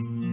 Mm-hmm.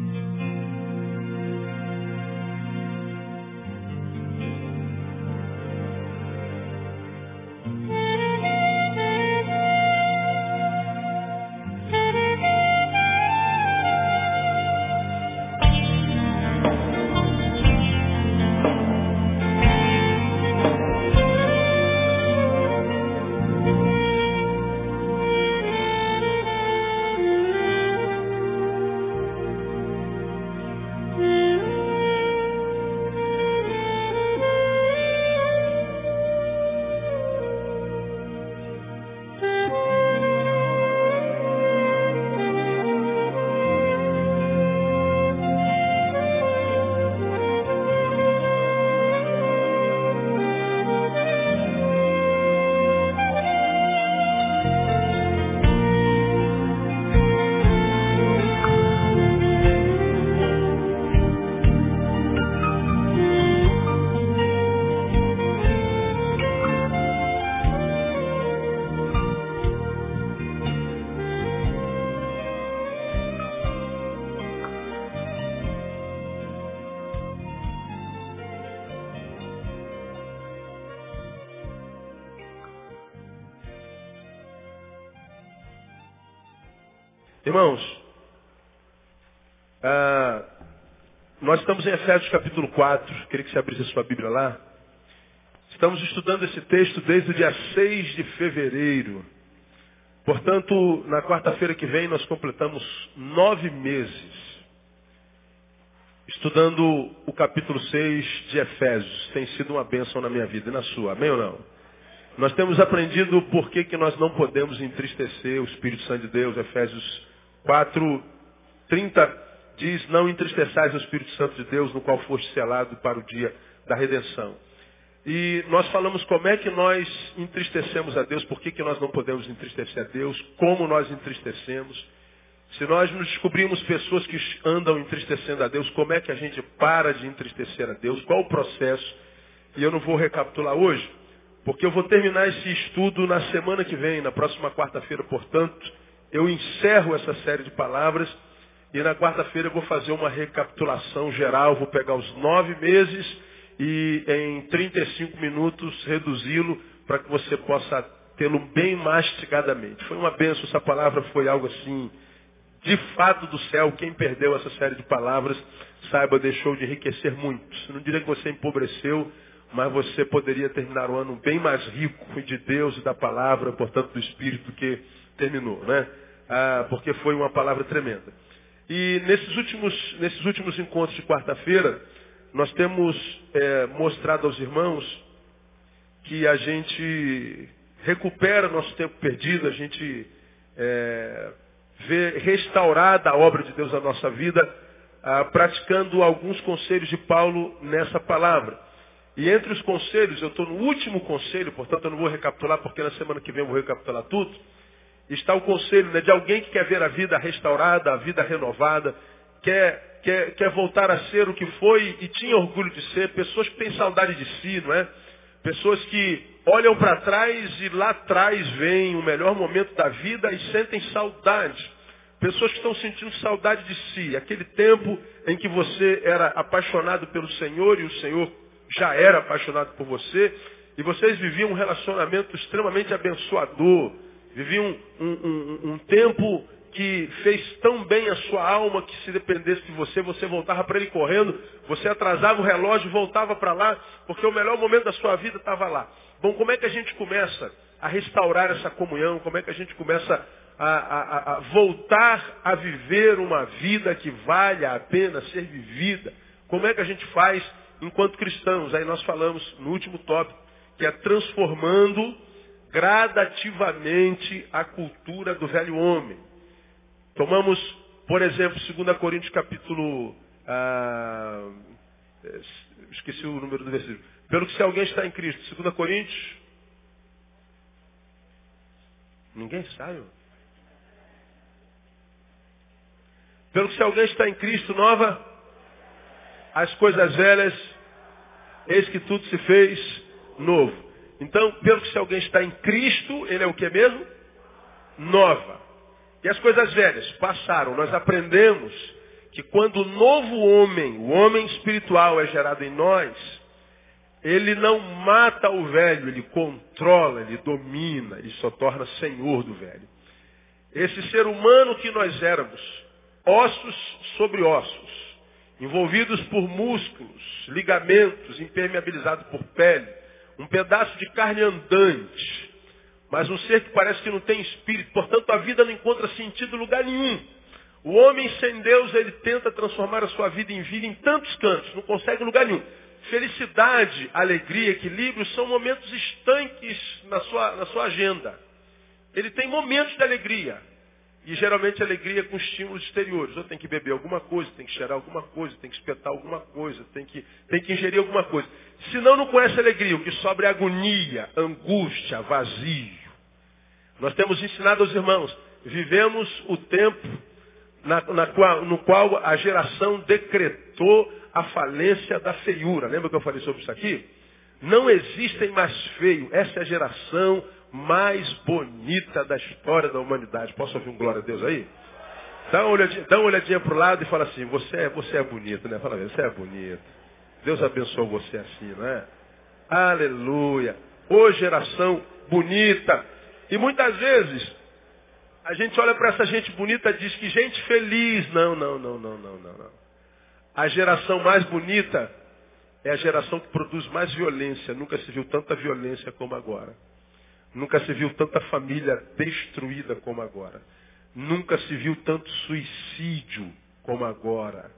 Irmãos, ah, nós estamos em Efésios capítulo 4, queria que você abrisse a sua Bíblia lá. Estamos estudando esse texto desde o dia 6 de fevereiro. Portanto, na quarta-feira que vem nós completamos nove meses estudando o capítulo 6 de Efésios. Tem sido uma bênção na minha vida e na sua, amém ou não? Nós temos aprendido por que, que nós não podemos entristecer o Espírito Santo de Deus, Efésios 4, 30 diz, não entristeçais o Espírito Santo de Deus, no qual foste selado para o dia da redenção. E nós falamos como é que nós entristecemos a Deus, por que, que nós não podemos entristecer a Deus, como nós entristecemos. Se nós nos descobrimos pessoas que andam entristecendo a Deus, como é que a gente para de entristecer a Deus, qual o processo. E eu não vou recapitular hoje, porque eu vou terminar esse estudo na semana que vem, na próxima quarta-feira, portanto, eu encerro essa série de palavras e na quarta-feira eu vou fazer uma recapitulação geral, vou pegar os nove meses e em 35 minutos reduzi-lo para que você possa tê-lo bem mastigadamente. Foi uma benção, essa palavra foi algo assim, de fato do céu. Quem perdeu essa série de palavras, saiba, deixou de enriquecer muito. Não diria que você empobreceu, mas você poderia terminar o ano bem mais rico de Deus e da palavra, portanto do Espírito, que terminou, né? Ah, porque foi uma palavra tremenda. E nesses últimos, nesses últimos encontros de quarta-feira, nós temos é, mostrado aos irmãos que a gente recupera nosso tempo perdido, a gente é, vê restaurada a obra de Deus na nossa vida, ah, praticando alguns conselhos de Paulo nessa palavra. E entre os conselhos, eu estou no último conselho, portanto eu não vou recapitular, porque na semana que vem eu vou recapitular tudo está o conselho né, de alguém que quer ver a vida restaurada, a vida renovada, quer, quer, quer voltar a ser o que foi e tinha orgulho de ser, pessoas que têm saudade de si, não é? Pessoas que olham para trás e lá atrás vem o melhor momento da vida e sentem saudade. Pessoas que estão sentindo saudade de si, aquele tempo em que você era apaixonado pelo Senhor e o Senhor já era apaixonado por você, e vocês viviam um relacionamento extremamente abençoador, Vivi um, um, um, um tempo que fez tão bem a sua alma que se dependesse de você, você voltava para ele correndo, você atrasava o relógio voltava para lá, porque o melhor momento da sua vida estava lá. Bom, como é que a gente começa a restaurar essa comunhão? Como é que a gente começa a, a, a voltar a viver uma vida que vale a pena ser vivida? Como é que a gente faz enquanto cristãos? Aí nós falamos no último tópico, que é transformando gradativamente a cultura do velho homem. Tomamos, por exemplo, 2 Coríntios capítulo. Ah, esqueci o número do versículo. Pelo que se alguém está em Cristo, 2 Coríntios. Ninguém sabe. Pelo que se alguém está em Cristo, nova, as coisas velhas, eis que tudo se fez novo. Então, pelo que se alguém está em Cristo, ele é o que mesmo? Nova. E as coisas velhas passaram. Nós aprendemos que quando o novo homem, o homem espiritual é gerado em nós, ele não mata o velho, ele controla, ele domina, ele só torna senhor do velho. Esse ser humano que nós éramos, ossos sobre ossos, envolvidos por músculos, ligamentos, impermeabilizados por pele, um pedaço de carne andante, mas um ser que parece que não tem espírito, portanto a vida não encontra sentido em lugar nenhum. O homem sem Deus, ele tenta transformar a sua vida em vida em tantos cantos, não consegue lugar nenhum. Felicidade, alegria, equilíbrio são momentos estanques na sua, na sua agenda. Ele tem momentos de alegria. E geralmente alegria com estímulos exteriores. Ou tem que beber alguma coisa, tem que cheirar alguma coisa, tem que espetar alguma coisa, tem que, tem que ingerir alguma coisa. Se não, conhece alegria. O que sobra é agonia, angústia, vazio. Nós temos ensinado aos irmãos, vivemos o tempo na, na qual, no qual a geração decretou a falência da feiura. Lembra que eu falei sobre isso aqui? Não existem mais feios. Essa é a geração mais bonita da história da humanidade. Posso ouvir um glória a Deus aí? Dá uma olhadinha, dá uma olhadinha para o lado e fala assim, você é, você é bonito, né? Fala, você é bonito. Deus abençoou você assim, não é? Aleluia. Ô geração bonita. E muitas vezes a gente olha para essa gente bonita e diz que gente feliz. Não, não, não, não, não, não, não. A geração mais bonita é a geração que produz mais violência. Nunca se viu tanta violência como agora. Nunca se viu tanta família destruída como agora. Nunca se viu tanto suicídio como agora.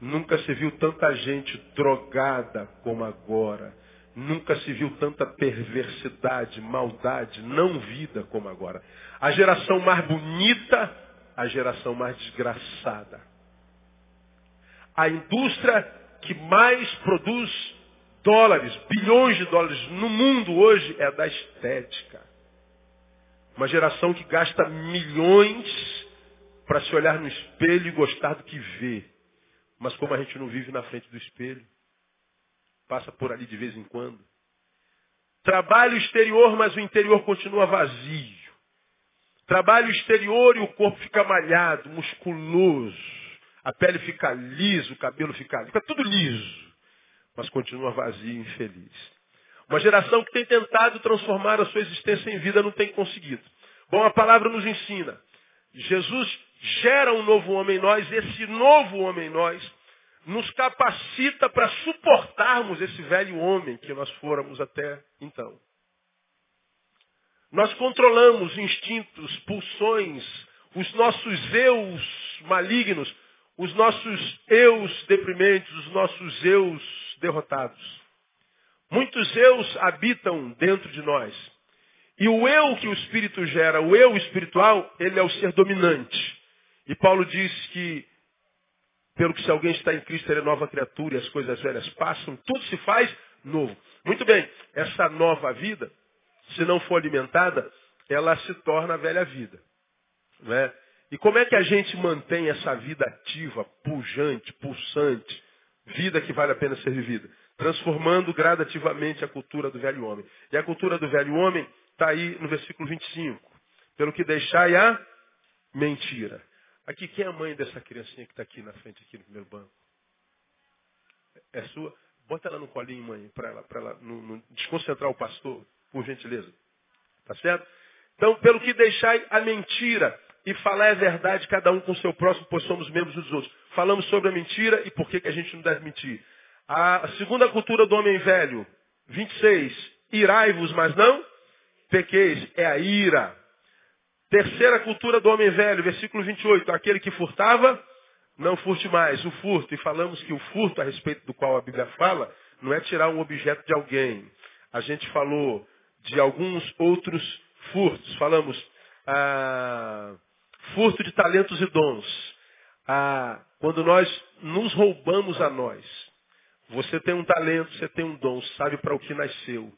Nunca se viu tanta gente drogada como agora. Nunca se viu tanta perversidade, maldade, não vida como agora. A geração mais bonita, a geração mais desgraçada. A indústria que mais produz dólares, bilhões de dólares no mundo hoje é da estética. Uma geração que gasta milhões para se olhar no espelho e gostar do que vê. Mas como a gente não vive na frente do espelho, passa por ali de vez em quando. Trabalho exterior, mas o interior continua vazio. Trabalho exterior e o corpo fica malhado, musculoso. A pele fica lisa, o cabelo fica, fica tudo liso mas continua vazio e infeliz. Uma geração que tem tentado transformar a sua existência em vida não tem conseguido. Bom, a palavra nos ensina. Jesus gera um novo homem em nós, esse novo homem em nós nos capacita para suportarmos esse velho homem que nós fôramos até então. Nós controlamos instintos, pulsões, os nossos eus malignos, os nossos eus deprimentes, os nossos eus derrotados. Muitos eus habitam dentro de nós. E o eu que o Espírito gera, o eu espiritual, ele é o ser dominante. E Paulo diz que, pelo que se alguém está em Cristo, ele é nova criatura e as coisas velhas passam, tudo se faz novo. Muito bem, essa nova vida, se não for alimentada, ela se torna a velha vida. Né? E como é que a gente mantém essa vida ativa, pujante, pulsante, vida que vale a pena ser vivida, transformando gradativamente a cultura do velho homem. E a cultura do velho homem está aí no versículo 25. Pelo que deixai a mentira. Aqui, quem é a mãe dessa criancinha que está aqui na frente, aqui no primeiro banco? É sua? Bota ela no colinho, mãe, para ela, pra ela desconcentrar o pastor, por gentileza. Tá certo? Então, pelo que deixai a mentira e falar a verdade, cada um com o seu próximo, pois somos membros dos outros falamos sobre a mentira e por que, que a gente não deve mentir. A segunda cultura do homem velho, 26, irai-vos, mas não pequeis, é a ira. Terceira cultura do homem velho, versículo 28, aquele que furtava, não furte mais. O furto, e falamos que o furto a respeito do qual a Bíblia fala, não é tirar um objeto de alguém. A gente falou de alguns outros furtos. Falamos ah, furto de talentos e dons. Ah, quando nós nos roubamos a nós, você tem um talento, você tem um dom, sabe para o que nasceu,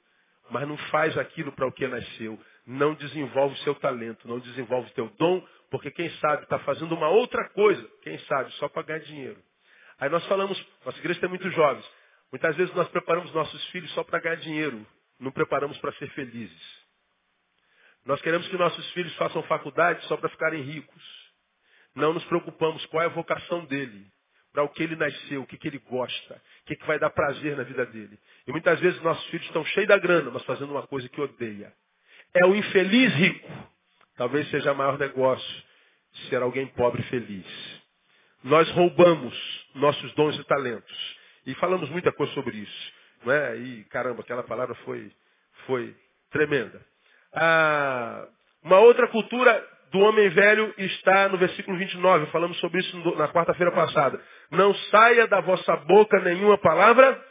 mas não faz aquilo para o que nasceu. Não desenvolve o seu talento, não desenvolve o teu dom, porque quem sabe está fazendo uma outra coisa, quem sabe, só para ganhar dinheiro. Aí nós falamos, nossa igreja tem muitos jovens. Muitas vezes nós preparamos nossos filhos só para ganhar dinheiro, não preparamos para ser felizes. Nós queremos que nossos filhos façam faculdade só para ficarem ricos. Não nos preocupamos qual é a vocação dele, para o que ele nasceu, o que, que ele gosta, o que, que vai dar prazer na vida dele. E muitas vezes nossos filhos estão cheios da grana, mas fazendo uma coisa que odeia. É o infeliz rico. Talvez seja maior negócio ser alguém pobre e feliz. Nós roubamos nossos dons e talentos. E falamos muita coisa sobre isso. Não é? E caramba, aquela palavra foi, foi tremenda. Ah, uma outra cultura do homem velho está no versículo 29. Falamos sobre isso na quarta-feira passada. Não saia da vossa boca nenhuma palavra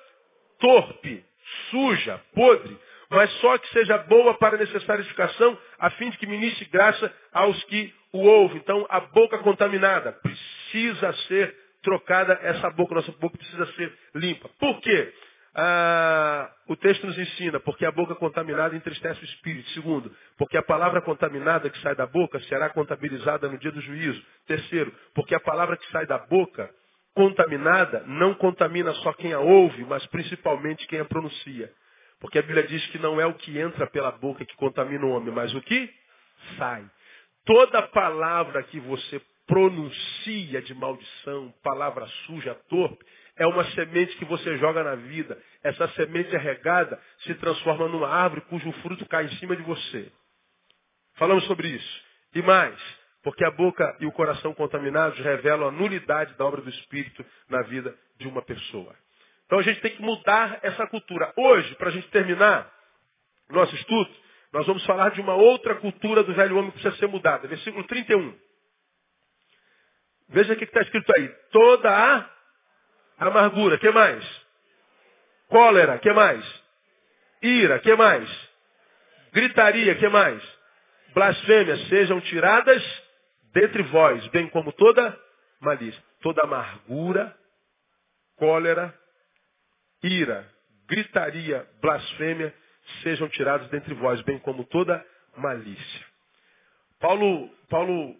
torpe, suja, podre, mas só que seja boa para a necessária edificação, a fim de que ministre graça aos que o ouvem. Então, a boca contaminada precisa ser trocada, essa boca, nossa boca precisa ser limpa. Por quê? Ah, o texto nos ensina, porque a boca contaminada entristece o espírito. Segundo, porque a palavra contaminada que sai da boca será contabilizada no dia do juízo. Terceiro, porque a palavra que sai da boca contaminada não contamina só quem a ouve, mas principalmente quem a pronuncia. Porque a Bíblia diz que não é o que entra pela boca que contamina o homem, mas o que sai. Toda palavra que você pronuncia de maldição, palavra suja, torpe, é uma semente que você joga na vida. Essa semente é regada, se transforma numa árvore cujo fruto cai em cima de você. Falamos sobre isso. E mais, porque a boca e o coração contaminados revelam a nulidade da obra do Espírito na vida de uma pessoa. Então a gente tem que mudar essa cultura. Hoje, para a gente terminar nosso estudo, nós vamos falar de uma outra cultura do velho homem que precisa ser mudada. Versículo 31. Veja o que está escrito aí. Toda a Amargura, que mais? Cólera, que mais? Ira, que mais? Gritaria, que mais? Blasfêmias sejam tiradas dentre vós, bem como toda malícia, toda amargura, cólera, ira, gritaria, blasfêmia sejam tirados dentre vós, bem como toda malícia. Paulo, Paulo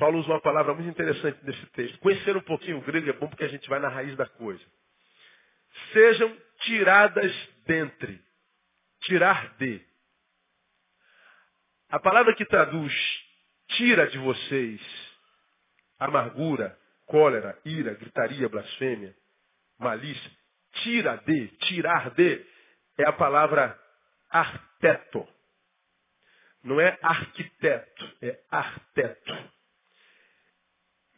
Paulo usa uma palavra muito interessante nesse texto. Conhecer um pouquinho o grego é bom porque a gente vai na raiz da coisa. Sejam tiradas dentre. Tirar de. A palavra que traduz tira de vocês amargura, cólera, ira, gritaria, blasfêmia, malícia. Tira de, tirar de, é a palavra arteto. Não é arquiteto, é arteto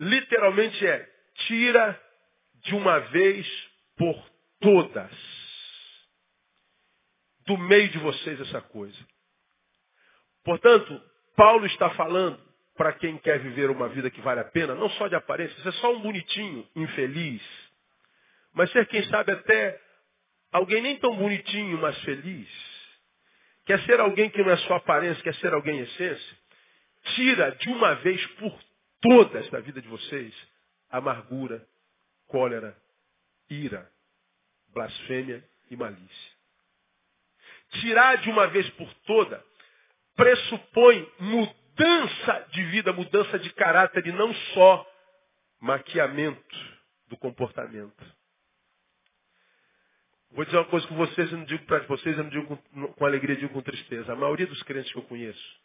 literalmente é tira de uma vez por todas do meio de vocês essa coisa. Portanto, Paulo está falando para quem quer viver uma vida que vale a pena, não só de aparência, ser só um bonitinho infeliz, mas ser, quem sabe, até alguém nem tão bonitinho, mas feliz. Quer ser alguém que não é só aparência, quer ser alguém essência. Tira de uma vez por todas da vida de vocês amargura, cólera, ira, blasfêmia e malícia. Tirar de uma vez por toda pressupõe mudança de vida, mudança de caráter e não só maquiamento do comportamento. Vou dizer uma coisa com vocês, eu não digo para vocês, eu não digo com, com alegria, eu digo com tristeza. A maioria dos crentes que eu conheço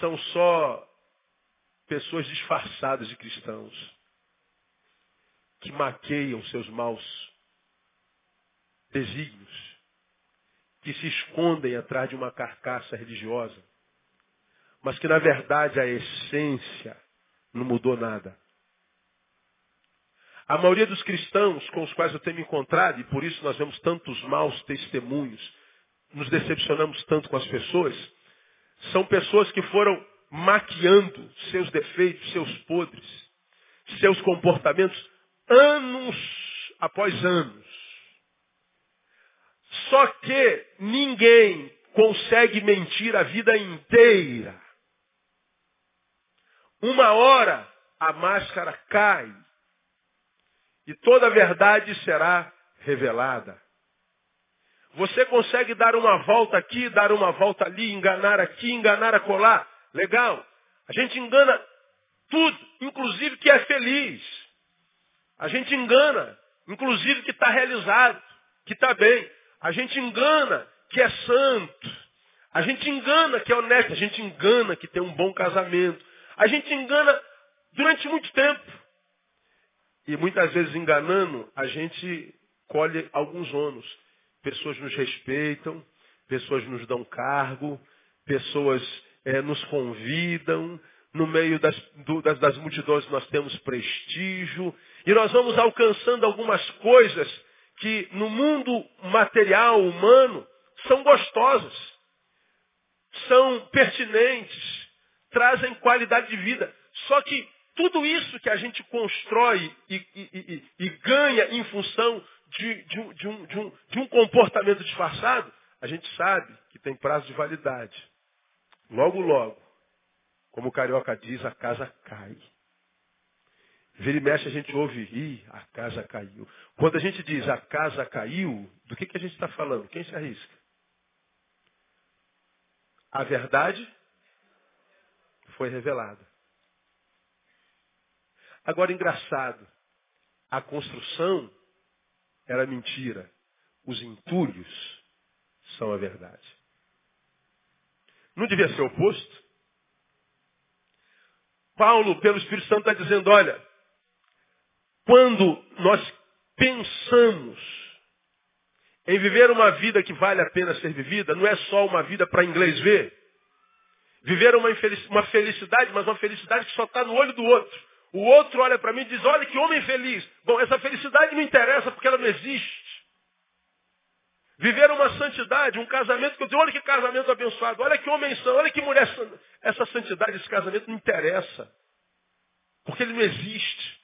são só pessoas disfarçadas de cristãos, que maqueiam seus maus desígnios, que se escondem atrás de uma carcaça religiosa, mas que na verdade a essência não mudou nada. A maioria dos cristãos com os quais eu tenho me encontrado, e por isso nós vemos tantos maus testemunhos, nos decepcionamos tanto com as pessoas, são pessoas que foram maquiando seus defeitos, seus podres, seus comportamentos, anos após anos. Só que ninguém consegue mentir a vida inteira. Uma hora a máscara cai e toda a verdade será revelada. Você consegue dar uma volta aqui, dar uma volta ali, enganar aqui, enganar acolá. Legal. A gente engana tudo, inclusive que é feliz. A gente engana, inclusive que está realizado, que está bem. A gente engana que é santo. A gente engana que é honesto. A gente engana que tem um bom casamento. A gente engana durante muito tempo. E muitas vezes enganando, a gente colhe alguns ônus. Pessoas nos respeitam, pessoas nos dão cargo, pessoas é, nos convidam, no meio das, do, das, das multidões nós temos prestígio, e nós vamos alcançando algumas coisas que no mundo material, humano, são gostosas, são pertinentes, trazem qualidade de vida. Só que tudo isso que a gente constrói e, e, e, e ganha em função de, de, de, um, um, de um comportamento disfarçado, a gente sabe que tem prazo de validade. Logo, logo, como o carioca diz, a casa cai. Vira e mexe, a gente ouve, ih, a casa caiu. Quando a gente diz a casa caiu, do que, que a gente está falando? Quem se arrisca? A verdade foi revelada. Agora, engraçado, a construção era mentira. Os entulhos são a verdade. Não devia ser oposto? Paulo, pelo Espírito Santo, está dizendo, olha, quando nós pensamos em viver uma vida que vale a pena ser vivida, não é só uma vida para inglês ver. Viver uma, uma felicidade, mas uma felicidade que só está no olho do outro. O outro olha para mim e diz, olha que homem feliz. Bom, essa felicidade não interessa porque ela não existe. Viver uma santidade, um casamento que eu digo, olha que casamento abençoado, olha que homem são, olha que mulher são. Essa santidade, esse casamento não interessa. Porque ele não existe.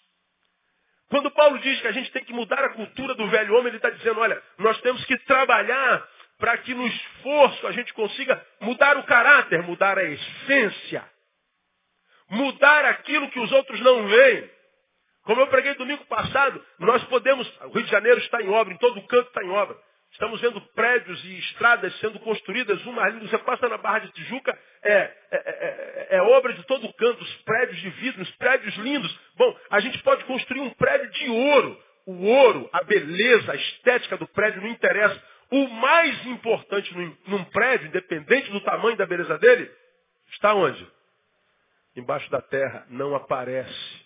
Quando Paulo diz que a gente tem que mudar a cultura do velho homem, ele está dizendo, olha, nós temos que trabalhar para que no esforço a gente consiga mudar o caráter, mudar a essência, mudar aquilo que os outros não veem. Como eu preguei domingo passado, nós podemos, o Rio de Janeiro está em obra, em todo canto está em obra. Estamos vendo prédios e estradas sendo construídas, uma ali, você passa na Barra de Tijuca, é, é, é, é, obra de todo canto, os prédios de vidro, os prédios lindos. Bom, a gente pode construir um prédio de ouro. O ouro, a beleza, a estética do prédio não interessa. O mais importante num, num prédio, independente do tamanho da beleza dele, está onde? Embaixo da terra, não aparece.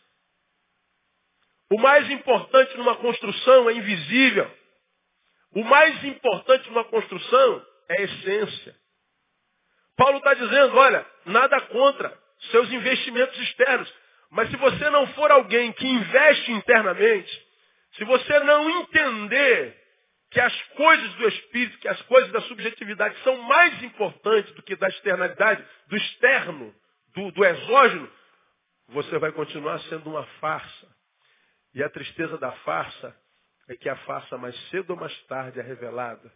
O mais importante numa construção é invisível. O mais importante numa construção é a essência. Paulo está dizendo, olha, nada contra seus investimentos externos. Mas se você não for alguém que investe internamente, se você não entender que as coisas do espírito, que as coisas da subjetividade são mais importantes do que da externalidade, do externo, do, do exógeno, você vai continuar sendo uma farsa. E a tristeza da farsa é que a farsa mais cedo ou mais tarde é revelada.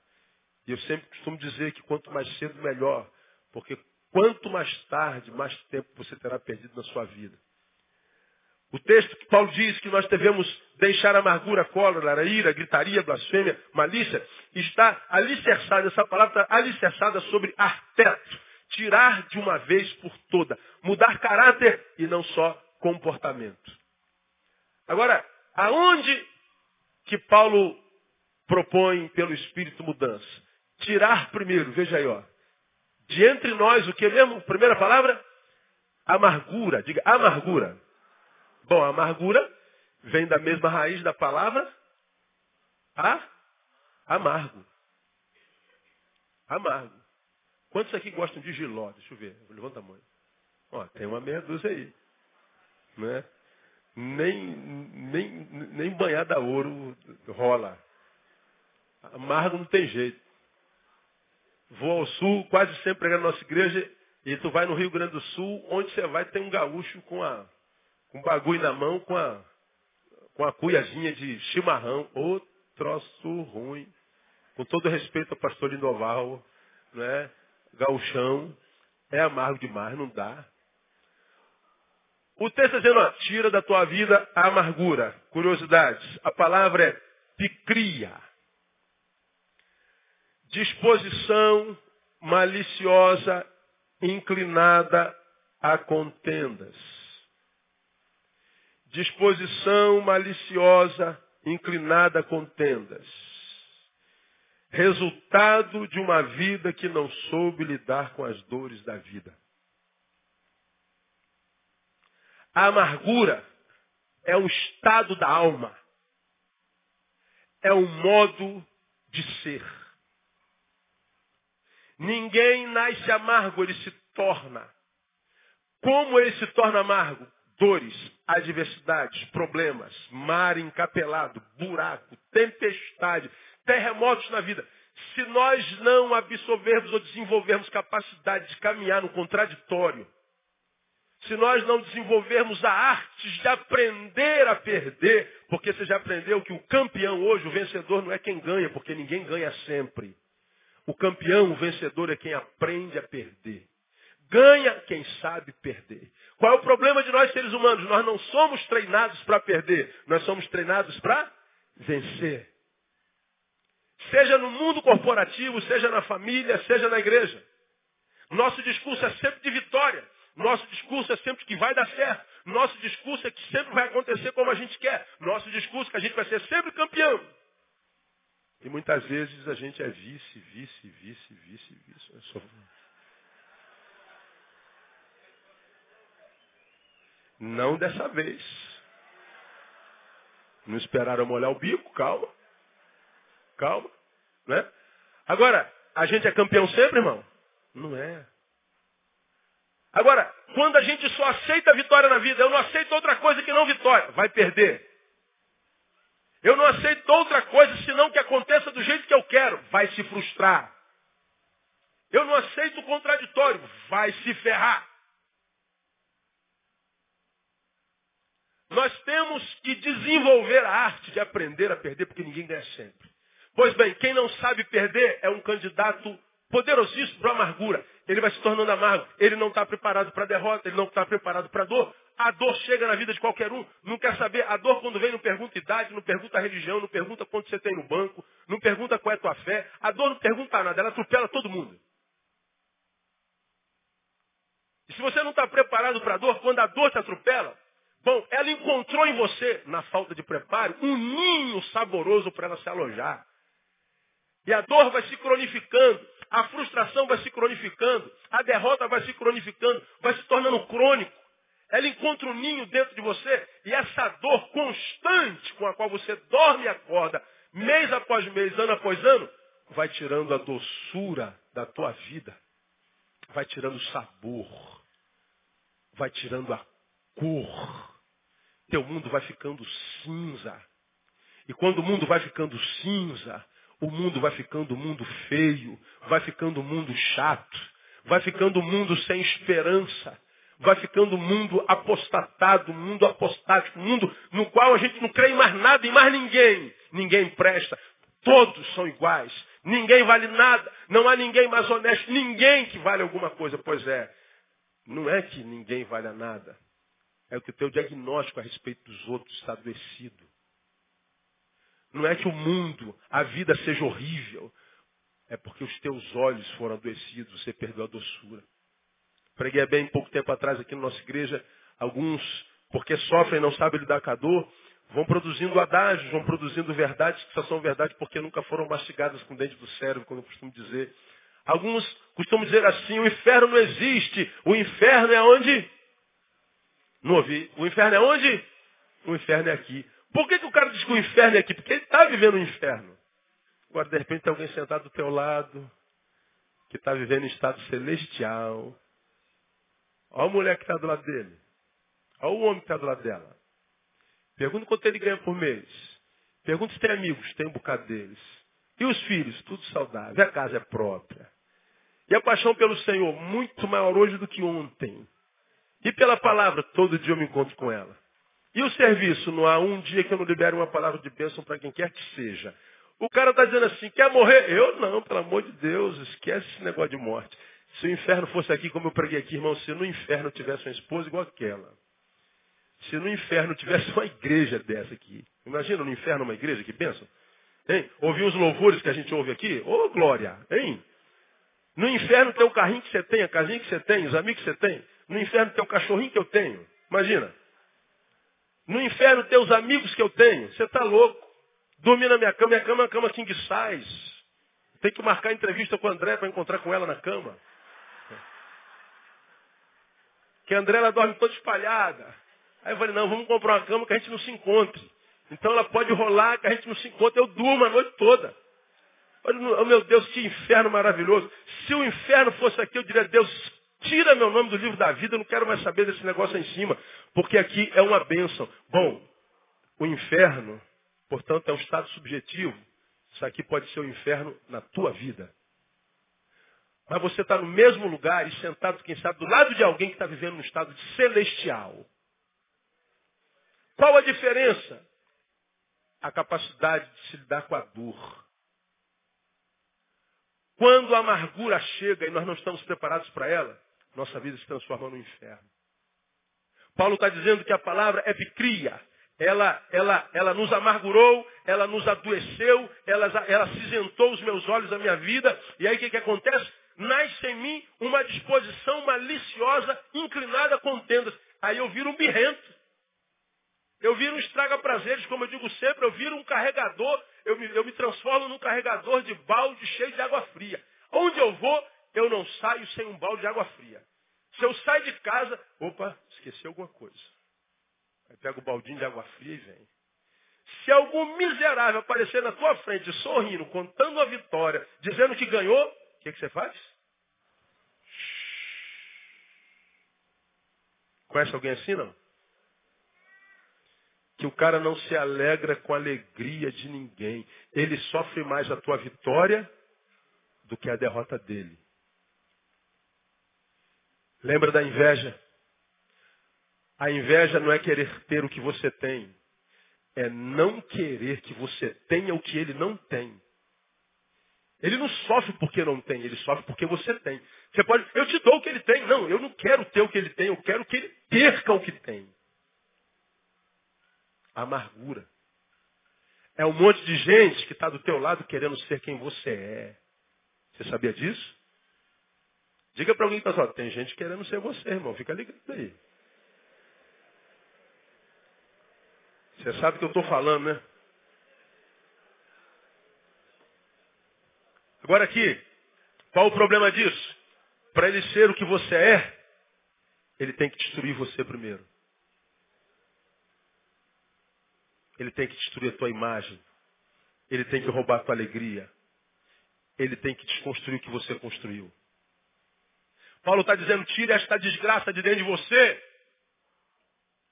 E eu sempre costumo dizer que quanto mais cedo, melhor. Porque quanto mais tarde, mais tempo você terá perdido na sua vida. O texto que Paulo diz que nós devemos deixar amargura, cólera, ira, gritaria, blasfêmia, malícia, está alicerçada, essa palavra está alicerçada sobre arteto. Tirar de uma vez por toda. Mudar caráter e não só comportamento. Agora, aonde que Paulo propõe pelo Espírito mudança? Tirar primeiro, veja aí, ó. De entre nós, o que mesmo? Primeira palavra? Amargura. Diga, amargura. Bom, amargura vem da mesma raiz da palavra a, amargo. Amargo. Quantos aqui gostam de giló? Deixa eu ver. Levanta a mão. Ó, tem uma meia dúzia aí. Né? Nem, nem, nem banhada a ouro rola. Amargo não tem jeito. Vou ao sul, quase sempre na nossa igreja, e tu vai no Rio Grande do Sul, onde você vai tem um gaúcho com a com bagulho na mão, com a com a cuiazinha de chimarrão, ô troço ruim. Com todo respeito ao pastor Lindoval, né? Gauchão, é amargo demais, não dá. O texto está dizendo, ó, tira da tua vida a amargura. Curiosidades. A palavra é picria. Disposição maliciosa, inclinada a contendas. Disposição maliciosa, inclinada a contendas. Resultado de uma vida que não soube lidar com as dores da vida. A amargura é um estado da alma. É um modo de ser. Ninguém nasce amargo, ele se torna. Como ele se torna amargo? Dores, adversidades, problemas, mar encapelado, buraco, tempestade, terremotos na vida. Se nós não absorvermos ou desenvolvermos capacidade de caminhar no contraditório, se nós não desenvolvermos a arte de aprender a perder, porque você já aprendeu que o campeão hoje, o vencedor, não é quem ganha, porque ninguém ganha sempre. O campeão, o vencedor, é quem aprende a perder. Ganha quem sabe perder. Qual é o problema de nós seres humanos? Nós não somos treinados para perder, nós somos treinados para vencer. Seja no mundo corporativo, seja na família, seja na igreja. Nosso discurso é sempre de vitória. Nosso discurso é sempre que vai dar certo. Nosso discurso é que sempre vai acontecer como a gente quer. Nosso discurso é que a gente vai ser sempre campeão. E muitas vezes a gente é vice, vice, vice, vice, vice. Só... Não dessa vez. Não esperaram molhar o bico, calma. Calma. Né? Agora, a gente é campeão sempre, irmão? Não é. Agora, quando a gente só aceita a vitória na vida, eu não aceito outra coisa que não vitória, vai perder. Eu não aceito outra coisa senão que aconteça do jeito que eu quero, vai se frustrar. Eu não aceito o contraditório, vai se ferrar. Nós temos que desenvolver a arte de aprender a perder, porque ninguém ganha sempre. Pois bem, quem não sabe perder é um candidato poderosíssimo para a amargura. Ele vai se tornando amargo. Ele não está preparado para a derrota, ele não está preparado para a dor. A dor chega na vida de qualquer um. Não quer saber. A dor, quando vem, não pergunta idade, não pergunta religião, não pergunta quanto você tem no banco, não pergunta qual é a tua fé. A dor não pergunta nada, ela atropela todo mundo. E se você não está preparado para a dor, quando a dor te atropela, bom, ela encontrou em você, na falta de preparo, um ninho saboroso para ela se alojar. E a dor vai se cronificando, a frustração vai se cronificando, a derrota vai se cronificando, vai se tornando crônico. Ela encontra um ninho dentro de você e essa dor constante com a qual você dorme e acorda, mês após mês, ano após ano, vai tirando a doçura da tua vida, vai tirando o sabor, vai tirando a cor. Teu mundo vai ficando cinza. E quando o mundo vai ficando cinza, o mundo vai ficando um mundo feio, vai ficando um mundo chato, vai ficando um mundo sem esperança, vai ficando um mundo apostatado, um mundo apostático, um mundo no qual a gente não crê em mais nada, em mais ninguém. Ninguém presta, todos são iguais, ninguém vale nada, não há ninguém mais honesto, ninguém que vale alguma coisa. Pois é, não é que ninguém vale nada, é que o teu diagnóstico a respeito dos outros está adoecido. Não é que o mundo, a vida seja horrível. É porque os teus olhos foram adoecidos, você perdeu a doçura. Preguei bem pouco tempo atrás aqui na nossa igreja, alguns, porque sofrem não sabem lidar com a dor, vão produzindo adágios, vão produzindo verdades que só são verdade porque nunca foram mastigadas com dente do cérebro, como eu costumo dizer. Alguns costumam dizer assim, o inferno não existe. O inferno é onde? Não ouvi. O inferno é onde? O inferno é aqui. Por que, que o cara diz que o inferno é aqui? Porque ele está vivendo o inferno. Agora, de repente, tem alguém sentado do teu lado, que está vivendo em estado celestial. Olha a mulher que está do lado dele. Olha o homem que está do lado dela. Pergunta quanto ele ganha por mês. Pergunta se tem amigos, tem um bocado deles. E os filhos, tudo saudável. A casa é própria. E a paixão pelo Senhor, muito maior hoje do que ontem. E pela palavra, todo dia eu me encontro com ela. E o serviço? Não há um dia que eu não libere uma palavra de bênção para quem quer que seja. O cara está dizendo assim, quer morrer? Eu não, pelo amor de Deus, esquece esse negócio de morte. Se o inferno fosse aqui, como eu preguei aqui, irmão, se no inferno tivesse uma esposa igual aquela. Se no inferno tivesse uma igreja dessa aqui. Imagina no inferno uma igreja, que bênção. Hein? Ouvir os louvores que a gente ouve aqui? Ô, oh, glória! Hein? No inferno tem o carrinho que você tem, a casinha que você tem, os amigos que você tem. No inferno tem o cachorrinho que eu tenho. Imagina. No inferno tem os amigos que eu tenho. Você está louco. Dormir na minha cama, minha cama é uma cama king size. Tem que marcar entrevista com a André para encontrar com ela na cama. Que a André ela dorme toda espalhada. Aí eu falei, não, vamos comprar uma cama que a gente não se encontre. Então ela pode rolar, que a gente não se encontre. Eu durmo a noite toda. Oh, meu Deus, que inferno maravilhoso. Se o inferno fosse aqui, eu diria, Deus, tira meu nome do livro da vida, eu não quero mais saber desse negócio aí em cima. Porque aqui é uma bênção. Bom, o inferno, portanto, é um estado subjetivo. Isso aqui pode ser o inferno na tua vida. Mas você está no mesmo lugar e sentado, quem sabe, do lado de alguém que está vivendo num estado celestial. Qual a diferença? A capacidade de se lidar com a dor. Quando a amargura chega e nós não estamos preparados para ela, nossa vida se transforma no inferno. Paulo está dizendo que a palavra é bicria. Ela, ela, ela nos amargurou, ela nos adoeceu, ela, ela cisentou os meus olhos, a minha vida. E aí o que, que acontece? Nasce em mim uma disposição maliciosa, inclinada a contendas. Aí eu viro um birrento. Eu viro um estraga-prazeres, como eu digo sempre, eu viro um carregador, eu me, eu me transformo num carregador de balde cheio de água fria. Onde eu vou, eu não saio sem um balde de água fria. Se eu saio de casa, opa, esqueci alguma coisa. Aí pego o baldinho de água fria e vem. Se algum miserável aparecer na tua frente, sorrindo, contando a vitória, dizendo que ganhou, o que, que você faz? Conhece alguém assim, não? que o cara não se alegra com a alegria de ninguém. Ele sofre mais a tua vitória do que a derrota dele. Lembra da inveja? A inveja não é querer ter o que você tem, é não querer que você tenha o que ele não tem. Ele não sofre porque não tem, ele sofre porque você tem. Você pode, eu te dou o que ele tem. Não, eu não quero ter o que ele tem, eu quero que ele perca o que tem amargura. É um monte de gente que está do teu lado querendo ser quem você é. Você sabia disso? Diga para alguém que está só, tem gente querendo ser você, irmão. Fica ligado aí. Você sabe o que eu estou falando, né? Agora aqui, qual o problema disso? Para ele ser o que você é, ele tem que destruir você primeiro. Ele tem que destruir a tua imagem. Ele tem que roubar a tua alegria. Ele tem que desconstruir o que você construiu. Paulo está dizendo, tire esta desgraça de dentro de você.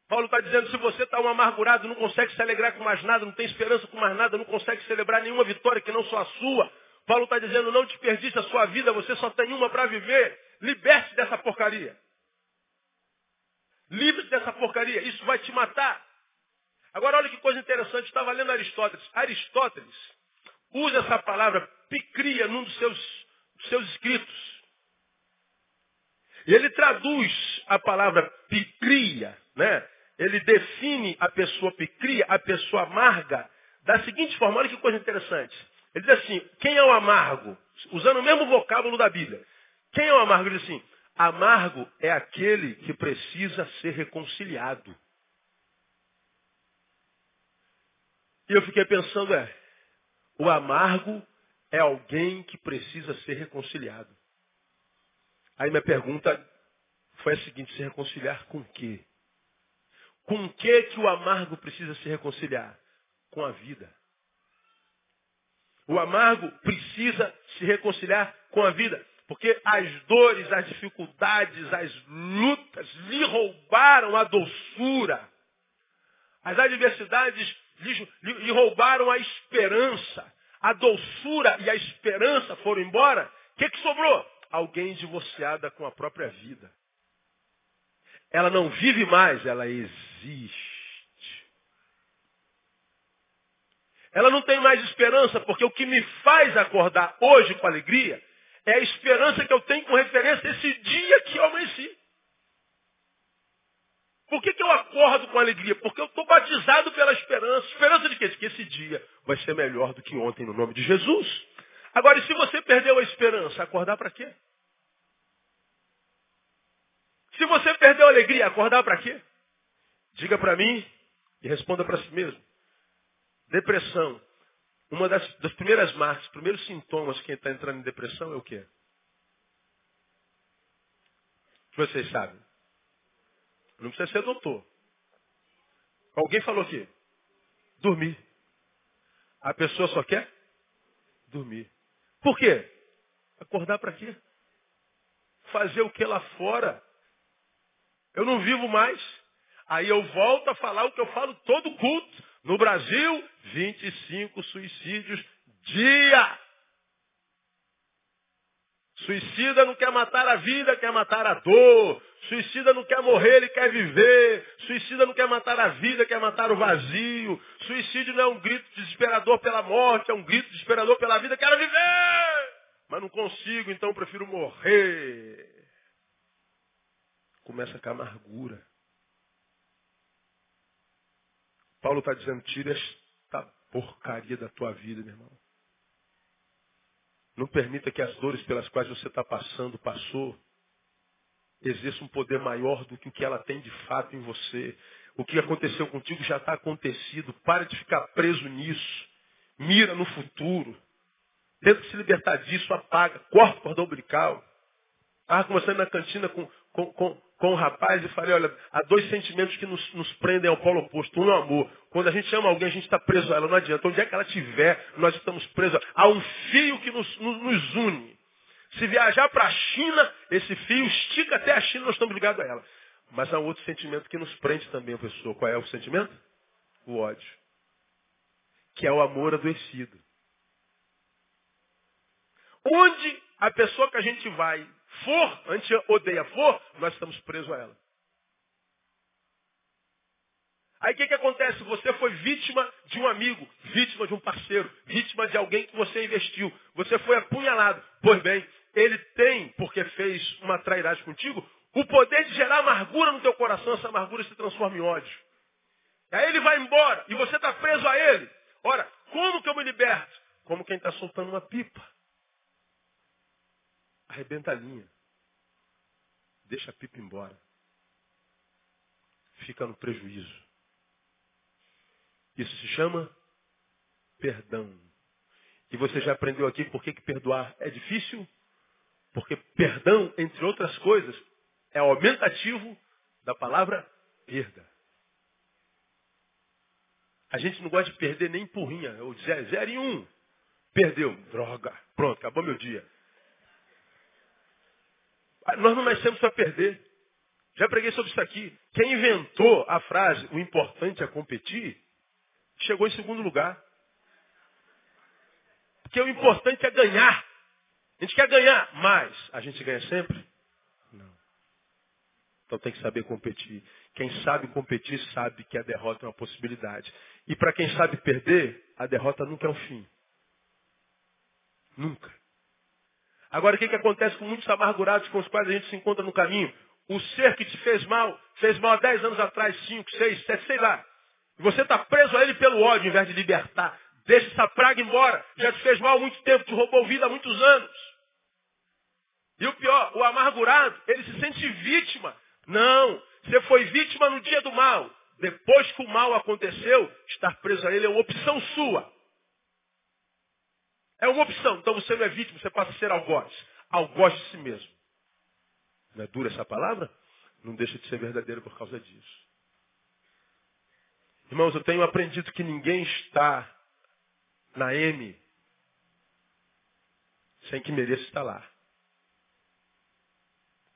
Paulo está dizendo, se você está um amargurado, não consegue se alegrar com mais nada, não tem esperança com mais nada, não consegue celebrar nenhuma vitória que não só a sua. Paulo está dizendo, não desperdice a sua vida, você só tem uma para viver. Liberte-se dessa porcaria. Livre-se dessa porcaria. Isso vai te matar. Agora olha que coisa interessante, estava lendo Aristóteles. Aristóteles usa essa palavra picria num dos seus, dos seus escritos. E ele traduz a palavra picria, né? Ele define a pessoa picria, a pessoa amarga, da seguinte forma, olha que coisa interessante. Ele diz assim, quem é o amargo? Usando o mesmo vocábulo da Bíblia. Quem é o amargo? Ele diz assim, amargo é aquele que precisa ser reconciliado. E eu fiquei pensando, é, o amargo é alguém que precisa ser reconciliado. Aí minha pergunta foi a seguinte, se reconciliar com o quê? Com o que que o amargo precisa se reconciliar? Com a vida. O amargo precisa se reconciliar com a vida. Porque as dores, as dificuldades, as lutas lhe roubaram a doçura. As adversidades lhe, lhe roubaram a esperança. A doçura e a esperança foram embora. O que, que sobrou? Alguém divorciada com a própria vida. Ela não vive mais, ela existe. Ela não tem mais esperança, porque o que me faz acordar hoje com alegria é a esperança que eu tenho com referência a esse dia que eu amanheci. Por que, que eu acordo com alegria? Porque eu estou batizado pela esperança. Esperança de quê? De que esse dia vai ser melhor do que ontem, no nome de Jesus. Agora, e se você perdeu a esperança, acordar para quê? Se você perdeu a alegria, acordar para quê? Diga para mim e responda para si mesmo. Depressão. Uma das, das primeiras marcas, os primeiros sintomas de quem está entrando em depressão é o quê? Vocês sabem. Não precisa ser doutor. Alguém falou aqui? Dormir. A pessoa só quer dormir. Por quê? Acordar para quê? Fazer o que lá fora? Eu não vivo mais. Aí eu volto a falar o que eu falo todo culto. No Brasil, 25 suicídios dia. Suicida não quer matar a vida, quer matar a dor. Suicida não quer morrer, ele quer viver. Suicida não quer matar a vida, quer matar o vazio. Suicídio não é um grito desesperador pela morte, é um grito desesperador pela vida. Quero viver! Mas não consigo, então prefiro morrer. Começa com a amargura. Paulo está dizendo, tira esta porcaria da tua vida, meu irmão. Não permita que as dores pelas quais você está passando, passou, exerça um poder maior do que o que ela tem de fato em você. O que aconteceu contigo já está acontecido. Pare de ficar preso nisso. Mira no futuro. Tenta se libertar disso, apaga, corta o cordão umbilical. Ah, comecei na cantina com, com, com, com o rapaz e falei, olha, há dois sentimentos que nos, nos prendem ao polo oposto. Um é o amor. Quando a gente ama alguém, a gente está preso a ela. Não adianta. Onde é que ela estiver, nós estamos presos. Há um fio que nos, nos, nos une. Se viajar para a China, esse fio estica até a China, nós estamos ligados a ela. Mas há um outro sentimento que nos prende também, professor. Qual é o sentimento? O ódio. Que é o amor adoecido. Onde a pessoa que a gente vai for, a gente odeia for, nós estamos presos a ela. Aí o que, que acontece? Você foi vítima de um amigo, vítima de um parceiro, vítima de alguém que você investiu. Você foi apunhalado. Pois bem, ele tem, porque fez uma trairagem contigo, o poder de gerar amargura no teu coração, essa amargura se transforma em ódio. Aí ele vai embora e você está preso a ele. Ora, como que eu me liberto? Como quem está soltando uma pipa. Arrebenta a linha. Deixa a pipa embora. Fica no prejuízo. Isso se chama perdão. E você já aprendeu aqui por que, perdoar é difícil? Porque perdão, entre outras coisas, é aumentativo da palavra perda. A gente não gosta de perder nem empurrinha. Eu zero, zero em um. Perdeu. Droga. Pronto, acabou meu dia. Nós não nascemos para perder. Já preguei sobre isso aqui. Quem inventou a frase, o importante é competir, chegou em segundo lugar. Porque o importante é ganhar. A gente quer ganhar, mas a gente ganha sempre? Não. Então tem que saber competir. Quem sabe competir sabe que a derrota é uma possibilidade. E para quem sabe perder, a derrota nunca é um fim. Nunca. Agora o que, que acontece com muitos amargurados com os quais a gente se encontra no caminho? O ser que te fez mal, fez mal há 10 anos atrás, 5, 6, 7, sei lá. E você está preso a ele pelo ódio, em vez de libertar. Deixa essa praga embora. Já te fez mal há muito tempo, te roubou vida há muitos anos. E o pior, o amargurado, ele se sente vítima. Não, você foi vítima no dia do mal. Depois que o mal aconteceu, estar preso a ele é uma opção sua. É uma opção. Então você não é vítima, você passa a ser algoz. Algoz de si mesmo. Não é dura essa palavra? Não deixa de ser verdadeiro por causa disso. Irmãos, eu tenho aprendido que ninguém está na M sem que mereça estar lá.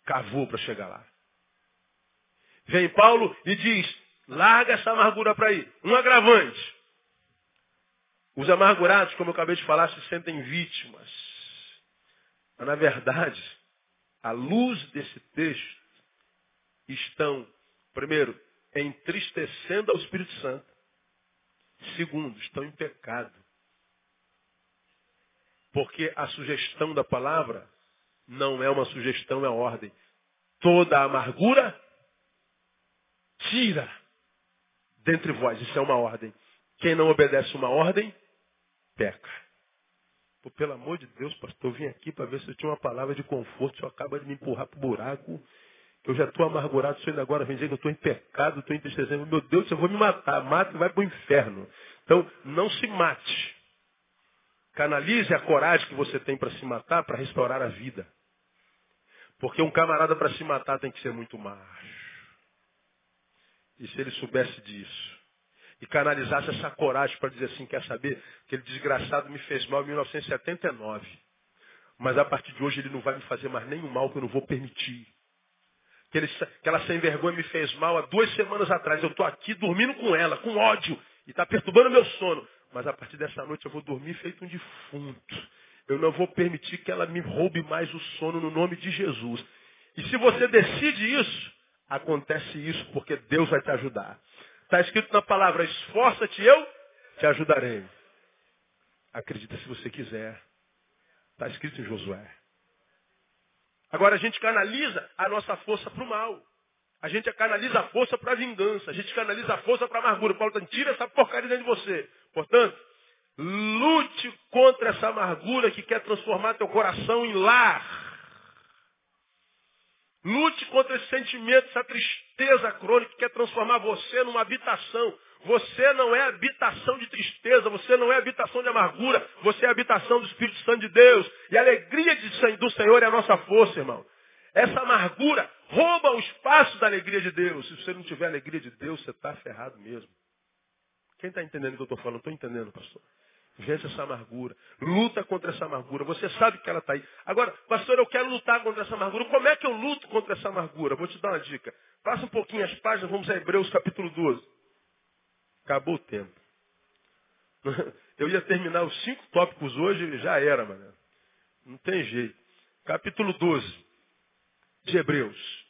Cavou para chegar lá. Vem Paulo e diz, larga essa amargura para aí. Um agravante. Os amargurados, como eu acabei de falar, se sentem vítimas. Mas, na verdade, à luz desse texto, estão, primeiro, entristecendo ao Espírito Santo. Segundo, estão em pecado. Porque a sugestão da palavra não é uma sugestão, é ordem. Toda a amargura tira dentre vós. Isso é uma ordem. Quem não obedece uma ordem, peca. Pô, pelo amor de Deus, pastor, eu vim aqui para ver se eu tinha uma palavra de conforto. O senhor acaba de me empurrar para o buraco. Eu já estou amargurado, o senhor ainda agora vem dizer que eu estou em pecado, estou entristecendo. Meu Deus, eu vou me matar. Mata e vai para o inferno. Então, não se mate. Canalize a coragem que você tem para se matar para restaurar a vida. Porque um camarada para se matar tem que ser muito macho. E se ele soubesse disso, e canalizasse essa coragem para dizer assim, quer saber? Aquele desgraçado me fez mal em 1979. Mas a partir de hoje ele não vai me fazer mais nenhum mal que eu não vou permitir. Que, ele, que ela sem vergonha me fez mal há duas semanas atrás. Eu estou aqui dormindo com ela, com ódio, e está perturbando meu sono. Mas a partir dessa noite eu vou dormir feito um defunto. Eu não vou permitir que ela me roube mais o sono no nome de Jesus. E se você decide isso, acontece isso porque Deus vai te ajudar. Está escrito na palavra, esforça-te, eu te ajudarei. Acredita se você quiser. Está escrito em Josué. Agora a gente canaliza a nossa força para o mal. A gente canaliza a força para a vingança. A gente canaliza a força para a amargura. Paulo está tira essa porcaria dentro de você. Portanto, lute contra essa amargura que quer transformar teu coração em lar. Lute contra esse sentimento, essa tristeza crônica que quer transformar você numa habitação. Você não é habitação de tristeza, você não é habitação de amargura, você é habitação do Espírito Santo de Deus. E a alegria do Senhor é a nossa força, irmão. Essa amargura rouba o espaço da alegria de Deus. Se você não tiver alegria de Deus, você está ferrado mesmo. Quem está entendendo o que eu estou falando? Estou entendendo, pastor. Vence essa amargura. Luta contra essa amargura. Você sabe que ela está aí. Agora, pastor, eu quero lutar contra essa amargura. Como é que eu luto contra essa amargura? Vou te dar uma dica. Passa um pouquinho as páginas, vamos a Hebreus capítulo 12. Acabou o tempo. Eu ia terminar os cinco tópicos hoje, já era, mano. Não tem jeito. Capítulo 12 de Hebreus.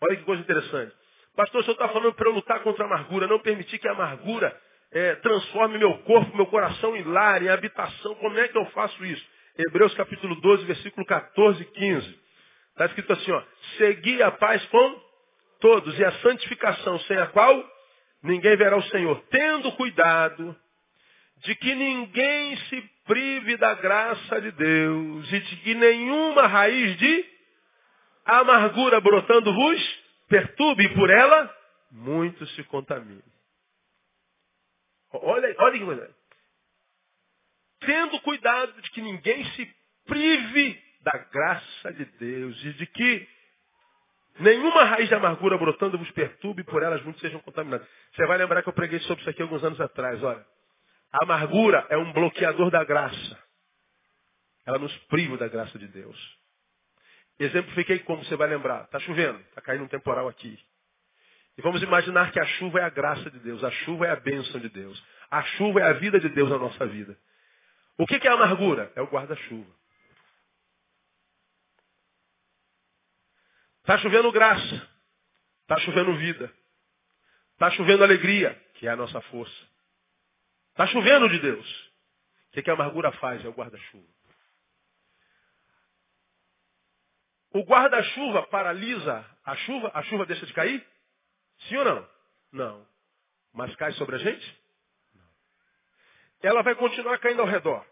Olha que coisa interessante. Pastor, o senhor está falando para eu lutar contra a amargura, não permitir que a amargura é, transforme meu corpo, meu coração em lar, em habitação. Como é que eu faço isso? Hebreus capítulo 12, versículo 14 e 15. Está escrito assim, ó. Segui a paz com todos e a santificação, sem a qual ninguém verá o Senhor. Tendo cuidado de que ninguém se prive da graça de Deus e de que nenhuma raiz de amargura brotando vos perturbe e por ela muitos se contaminem. Olha, olha que coisa. Tendo cuidado de que ninguém se prive da graça de Deus e de que nenhuma raiz de amargura brotando vos perturbe e por elas muitos sejam contaminados. Você vai lembrar que eu preguei sobre isso aqui alguns anos atrás. Olha, a amargura é um bloqueador da graça. Ela nos priva da graça de Deus. Exemplifiquei como você vai lembrar. Está chovendo, está caindo um temporal aqui. E vamos imaginar que a chuva é a graça de Deus, a chuva é a bênção de Deus. A chuva é a vida de Deus na nossa vida. O que é a amargura? É o guarda-chuva. Está chovendo graça. Está chovendo vida. Está chovendo alegria, que é a nossa força. Está chovendo de Deus. O que a amargura faz? É o guarda-chuva. O guarda-chuva paralisa a chuva, a chuva deixa de cair? Sim ou não? Não. Mas cai sobre a gente? Não. Ela vai continuar caindo ao redor.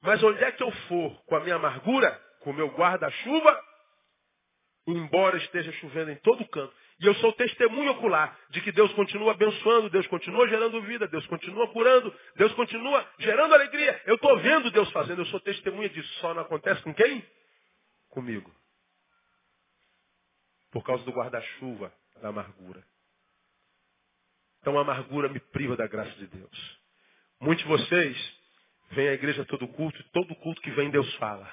Mas onde é que eu for com a minha amargura, com o meu guarda-chuva, embora esteja chovendo em todo canto, e eu sou testemunho ocular de que Deus continua abençoando, Deus continua gerando vida, Deus continua curando, Deus continua gerando alegria. Eu estou vendo Deus fazendo, eu sou testemunha disso. Só não acontece com quem? Comigo por causa do guarda-chuva da amargura. Então a amargura me priva da graça de Deus. Muitos de vocês vêm à igreja todo culto, e todo culto que vem Deus fala.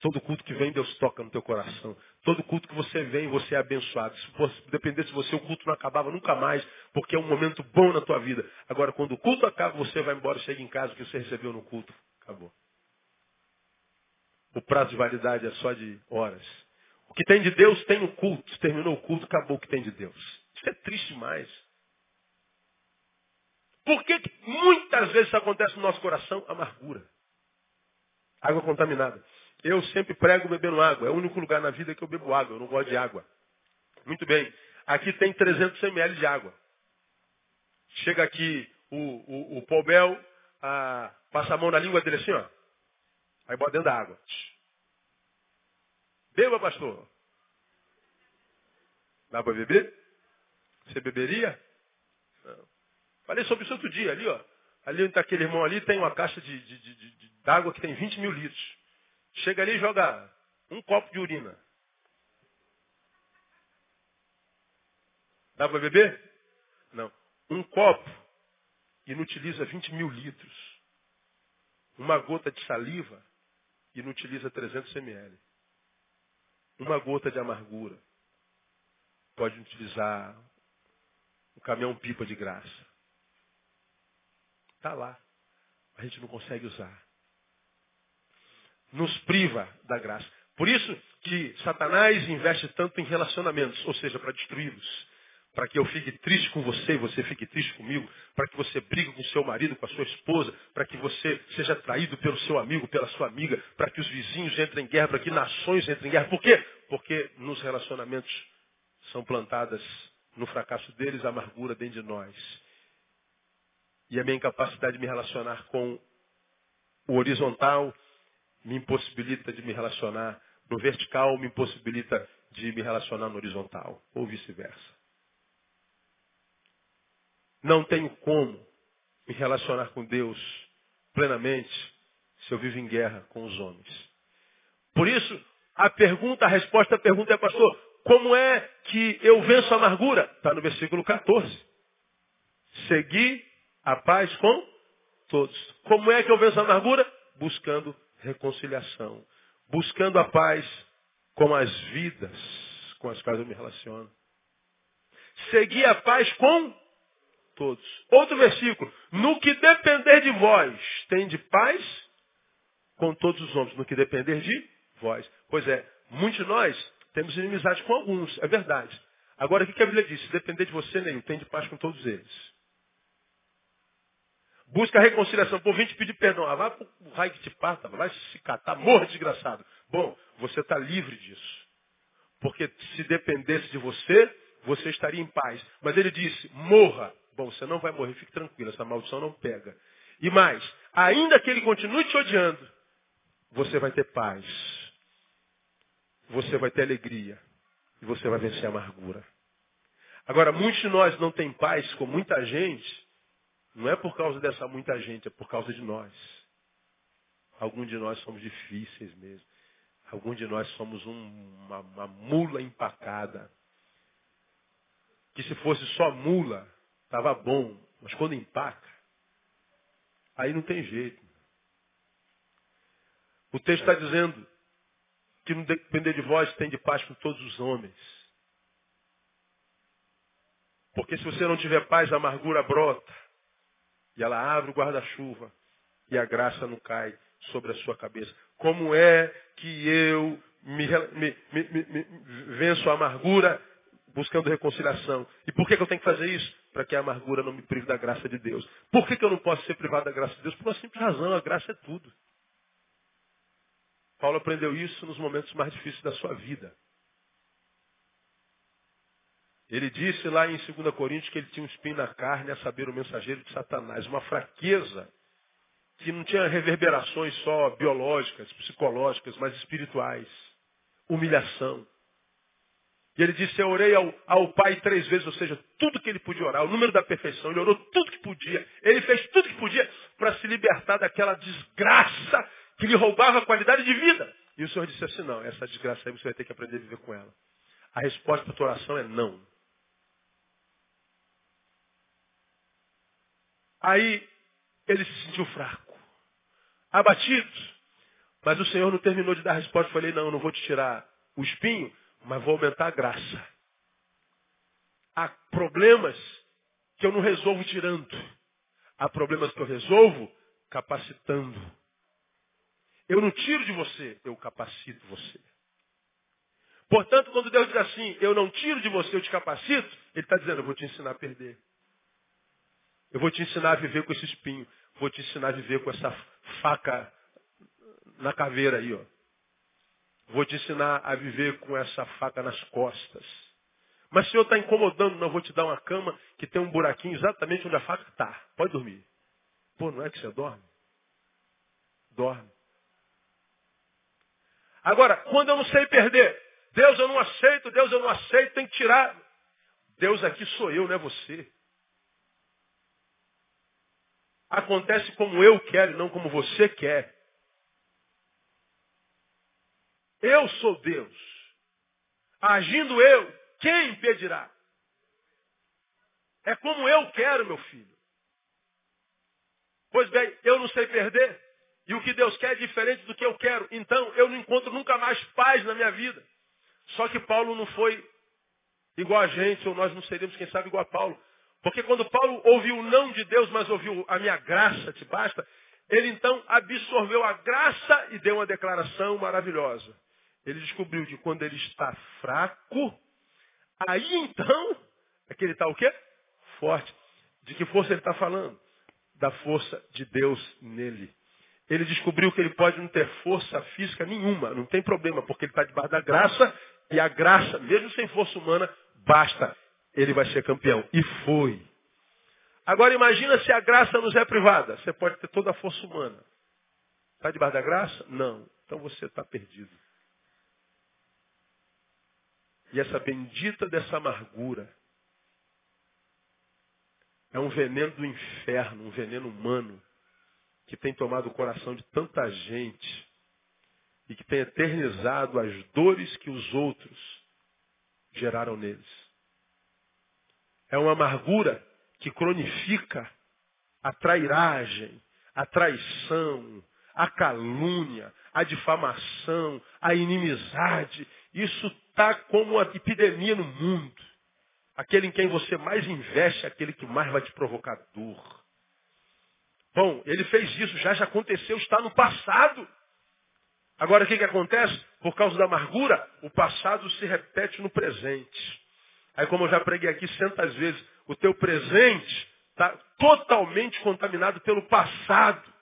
Todo culto que vem Deus toca no teu coração. Todo culto que você vem, você é abençoado. Se dependesse de você, o culto não acabava nunca mais, porque é um momento bom na tua vida. Agora, quando o culto acaba, você vai embora, chega em casa, o que você recebeu no culto, acabou. O prazo de validade é só de horas. O que tem de Deus tem o culto. Terminou o culto, acabou o que tem de Deus. Isso é triste demais. Por que, que muitas vezes acontece no nosso coração? Amargura. Água contaminada. Eu sempre prego bebendo água. É o único lugar na vida que eu bebo água. Eu não gosto de água. Muito bem. Aqui tem 300 ml de água. Chega aqui o, o, o Paul a, passa a mão na língua dele assim, ó. Aí bota dentro da água. Beba, pastor. Dá para beber? Você beberia? Não. Falei sobre isso outro dia, ali, ó. Ali onde está aquele irmão ali, tem uma caixa de, de, de, de, água que tem 20 mil litros. Chega ali e joga um copo de urina. Dá para beber? Um copo inutiliza 20 mil litros. Uma gota de saliva inutiliza 300 ml. Uma gota de amargura pode utilizar um caminhão-pipa de graça. Está lá. A gente não consegue usar. Nos priva da graça. Por isso que Satanás investe tanto em relacionamentos, ou seja, para destruí-los para que eu fique triste com você e você fique triste comigo, para que você brigue com seu marido, com a sua esposa, para que você seja traído pelo seu amigo, pela sua amiga, para que os vizinhos entrem em guerra, para que nações entrem em guerra. Por quê? Porque nos relacionamentos são plantadas no fracasso deles a amargura dentro de nós. E a minha incapacidade de me relacionar com o horizontal me impossibilita de me relacionar no vertical, me impossibilita de me relacionar no horizontal, ou vice-versa. Não tenho como me relacionar com Deus plenamente se eu vivo em guerra com os homens. Por isso, a pergunta, a resposta à pergunta é, pastor, como é que eu venço a amargura? Está no versículo 14. Segui a paz com todos. Como é que eu venço a amargura? Buscando reconciliação. Buscando a paz com as vidas com as quais eu me relaciono. Segui a paz com todos. Outro versículo. No que depender de vós, tem de paz com todos os homens. No que depender de vós. Pois é, muitos de nós temos inimizade com alguns, é verdade. Agora, o que a Bíblia diz? Se depender de você, nenhum, tem de paz com todos eles. Busca a reconciliação. Por vim te pedir perdão. Ah, vai pro raio que te parta, vai se catar, morra desgraçado. Bom, você está livre disso. Porque se dependesse de você, você estaria em paz. Mas ele disse, morra. Bom, você não vai morrer, fique tranquilo, essa maldição não pega. E mais, ainda que ele continue te odiando, você vai ter paz. Você vai ter alegria. E você vai vencer a amargura. Agora, muitos de nós não têm paz com muita gente, não é por causa dessa muita gente, é por causa de nós. Alguns de nós somos difíceis mesmo. Alguns de nós somos um, uma, uma mula empacada. Que se fosse só mula, Estava bom, mas quando empaca, aí não tem jeito. O texto está dizendo que não depender de vós tem de paz com todos os homens. Porque se você não tiver paz, a amargura brota. E ela abre o guarda-chuva. E a graça não cai sobre a sua cabeça. Como é que eu me, me, me, venço a amargura buscando reconciliação? E por que, que eu tenho que fazer isso? Para que a amargura não me prive da graça de Deus. Por que, que eu não posso ser privado da graça de Deus? Por uma simples razão, a graça é tudo. Paulo aprendeu isso nos momentos mais difíceis da sua vida. Ele disse lá em 2 Coríntios que ele tinha um espinho na carne, a saber, o mensageiro de Satanás, uma fraqueza que não tinha reverberações só biológicas, psicológicas, mas espirituais. Humilhação. E ele disse, eu orei ao, ao, Pai três vezes, ou seja, tudo que ele podia orar, o número da perfeição, ele orou tudo que podia. Ele fez tudo que podia para se libertar daquela desgraça que lhe roubava a qualidade de vida. E o Senhor disse assim, não, essa desgraça aí você vai ter que aprender a viver com ela. A resposta para a tua oração é não. Aí ele se sentiu fraco, abatido. Mas o Senhor não terminou de dar a resposta. Falei, não, eu não vou te tirar o espinho, mas vou aumentar a graça. Há problemas que eu não resolvo tirando. Há problemas que eu resolvo capacitando. Eu não tiro de você, eu capacito você. Portanto, quando Deus diz assim, eu não tiro de você, eu te capacito, Ele está dizendo, eu vou te ensinar a perder. Eu vou te ensinar a viver com esse espinho. Vou te ensinar a viver com essa faca na caveira aí, ó. Vou te ensinar a viver com essa faca nas costas. Mas se Senhor está incomodando, não vou te dar uma cama que tem um buraquinho exatamente onde a faca está. Pode dormir. Pô, não é que você dorme? Dorme. Agora, quando eu não sei perder, Deus eu não aceito, Deus eu não aceito, tem que tirar. Deus aqui sou eu, não é você. Acontece como eu quero, não como você quer. Eu sou Deus. Agindo eu, quem impedirá? É como eu quero, meu filho. Pois bem, eu não sei perder. E o que Deus quer é diferente do que eu quero. Então, eu não encontro nunca mais paz na minha vida. Só que Paulo não foi igual a gente, ou nós não seríamos, quem sabe, igual a Paulo. Porque quando Paulo ouviu o não de Deus, mas ouviu a minha graça te basta, ele então absorveu a graça e deu uma declaração maravilhosa. Ele descobriu que quando ele está fraco, aí então é que ele está o quê? Forte. De que força ele está falando? Da força de Deus nele. Ele descobriu que ele pode não ter força física nenhuma, não tem problema, porque ele está debaixo da graça, e a graça, mesmo sem força humana, basta. Ele vai ser campeão. E foi. Agora imagina se a graça nos é privada. Você pode ter toda a força humana. Está debaixo da graça? Não. Então você está perdido. E essa bendita dessa amargura é um veneno do inferno, um veneno humano, que tem tomado o coração de tanta gente e que tem eternizado as dores que os outros geraram neles. É uma amargura que cronifica a trairagem, a traição, a calúnia, a difamação, a inimizade. Isso está como uma epidemia no mundo. Aquele em quem você mais investe é aquele que mais vai te provocar dor. Bom, ele fez isso, já já aconteceu, está no passado. Agora o que, que acontece? Por causa da amargura, o passado se repete no presente. Aí como eu já preguei aqui centas vezes, o teu presente está totalmente contaminado pelo passado.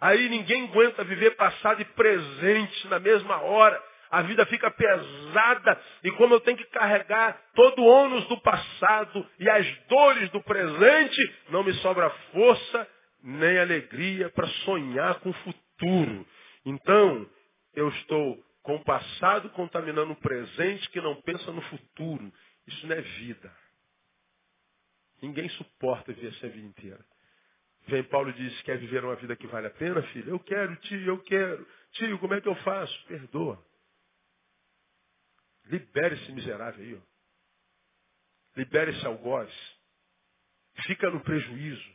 Aí ninguém aguenta viver passado e presente na mesma hora. A vida fica pesada e como eu tenho que carregar todo o ônus do passado e as dores do presente, não me sobra força nem alegria para sonhar com o futuro. Então, eu estou com o passado contaminando o presente que não pensa no futuro. Isso não é vida. Ninguém suporta viver essa vida inteira. Vem Paulo e diz, quer viver uma vida que vale a pena, filho? Eu quero, tio, eu quero. Tio, como é que eu faço? Perdoa. Libere esse miserável aí. Ó. Libere esse algoz. Fica no prejuízo.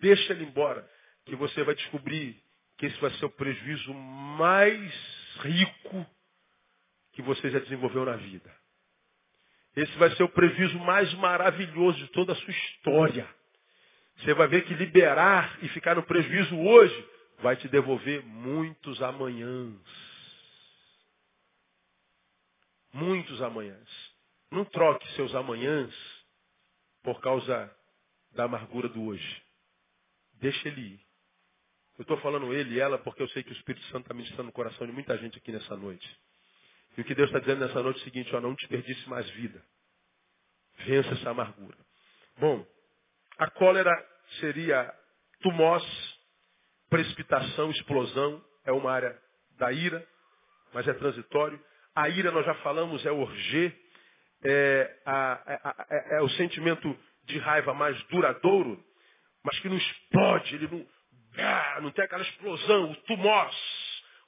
Deixa ele embora. Que você vai descobrir que esse vai ser o prejuízo mais rico que você já desenvolveu na vida. Esse vai ser o prejuízo mais maravilhoso de toda a sua história. Você vai ver que liberar e ficar no prejuízo hoje vai te devolver muitos amanhãs. Muitos amanhãs. Não troque seus amanhãs por causa da amargura do hoje. Deixa ele ir. Eu estou falando ele e ela porque eu sei que o Espírito Santo está ministrando no coração de muita gente aqui nessa noite. E o que Deus está dizendo nessa noite é o seguinte, ó, não desperdice mais vida. Vença essa amargura. Bom, a cólera seria tumós, precipitação, explosão, é uma área da ira, mas é transitório. A ira, nós já falamos, é orgê, é, é, é, é o sentimento de raiva mais duradouro, mas que não explode, ele não, ah, não tem aquela explosão, o tumós,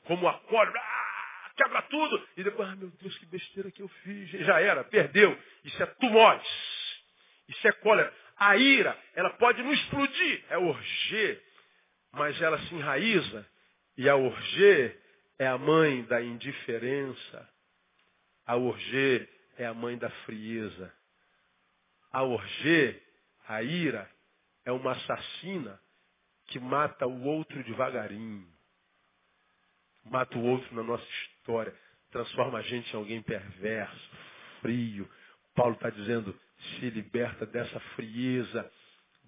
como a cólera, ah, quebra tudo, e depois, ah, meu Deus, que besteira que eu fiz, já era, perdeu. Isso é tumós, isso é cólera. A ira, ela pode não explodir, é orgê, mas ela se enraiza, e a orgê é a mãe da indiferença, a orgê é a mãe da frieza. A orgê, a ira, é uma assassina que mata o outro devagarinho. Mata o outro na nossa história. Transforma a gente em alguém perverso, frio. Paulo está dizendo, se liberta dessa frieza,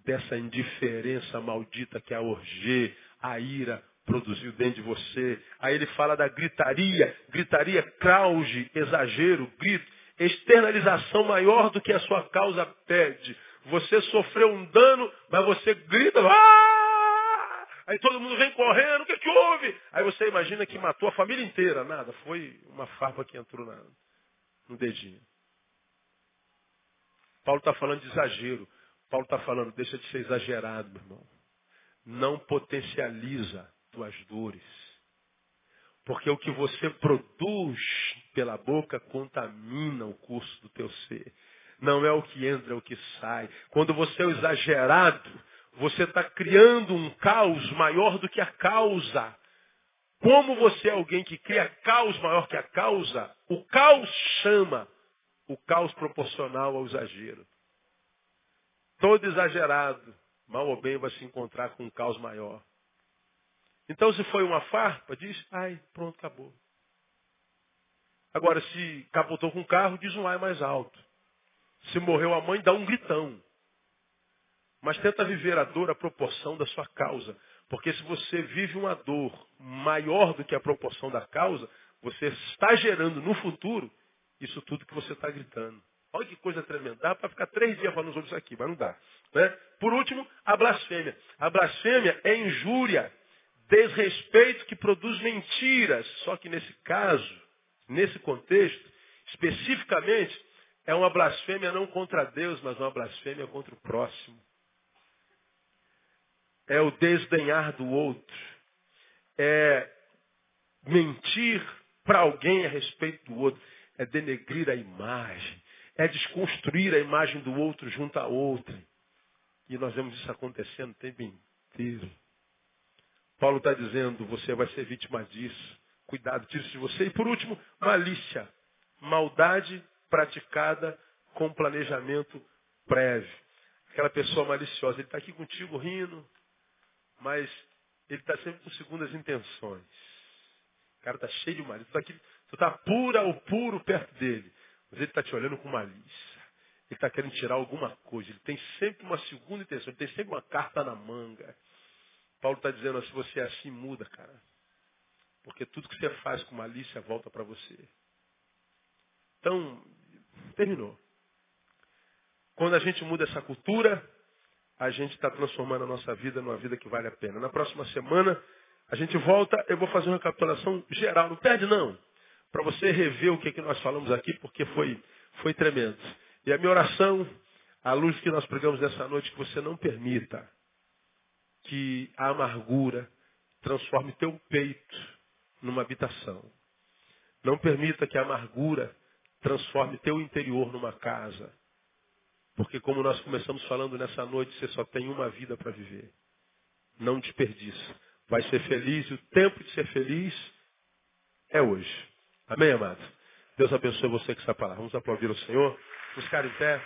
dessa indiferença maldita que é a orgê, a ira produziu dentro de você. Aí ele fala da gritaria, gritaria, crauge, exagero, grito, externalização maior do que a sua causa pede. Você sofreu um dano, mas você grita, ah! Aí todo mundo vem correndo, o que, que houve? Aí você imagina que matou a família inteira. Nada, foi uma farpa que entrou na, no dedinho. Paulo está falando de exagero. Paulo está falando, deixa de ser exagerado, meu irmão. Não potencializa tuas dores. Porque o que você produz pela boca contamina o curso do teu ser. Não é o que entra, é o que sai. Quando você é exagerado, você está criando um caos maior do que a causa. Como você é alguém que cria caos maior que a causa, o caos chama o caos proporcional ao exagero. Todo exagerado, mal ou bem, vai se encontrar com um caos maior. Então, se foi uma farpa, diz, ai, pronto, acabou. Agora, se capotou com o carro, diz um ai mais alto. Se morreu a mãe, dá um gritão. Mas tenta viver a dor à proporção da sua causa. Porque se você vive uma dor maior do que a proporção da causa, você está gerando no futuro isso tudo que você está gritando. Olha que coisa tremenda. Dá para ficar três dias falando sobre isso aqui, mas não dá. Né? Por último, a blasfêmia. A blasfêmia é injúria, desrespeito que produz mentiras. Só que nesse caso, nesse contexto, especificamente, é uma blasfêmia não contra Deus, mas uma blasfêmia contra o próximo. É o desdenhar do outro. É mentir para alguém a respeito do outro. É denegrir a imagem é desconstruir a imagem do outro junto à outra. E nós vemos isso acontecendo o tempo inteiro. Paulo está dizendo, você vai ser vítima disso. Cuidado, tire-se de você. E por último, malícia. Maldade praticada com planejamento prévio. Aquela pessoa maliciosa, ele está aqui contigo rindo, mas ele está sempre com segundas intenções. O cara está cheio de malícia. Tu está tá pura ou puro perto dele. Mas ele está te olhando com malícia. Ele está querendo tirar alguma coisa. Ele tem sempre uma segunda intenção. Ele tem sempre uma carta na manga. Paulo está dizendo, se você é assim, muda, cara. Porque tudo que você faz com malícia volta para você. Então, terminou. Quando a gente muda essa cultura, a gente está transformando a nossa vida numa vida que vale a pena. Na próxima semana, a gente volta, eu vou fazer uma recapitulação geral. Não perde, não para você rever o que, que nós falamos aqui, porque foi, foi tremendo. E a minha oração, à luz que nós pregamos nessa noite, que você não permita que a amargura transforme teu peito numa habitação. Não permita que a amargura transforme teu interior numa casa. Porque como nós começamos falando nessa noite, você só tem uma vida para viver. Não desperdice. Vai ser feliz e o tempo de ser feliz é hoje. Amém, amado? Deus abençoe você que está palavra. Vamos aplaudir o Senhor. Buscar em pé.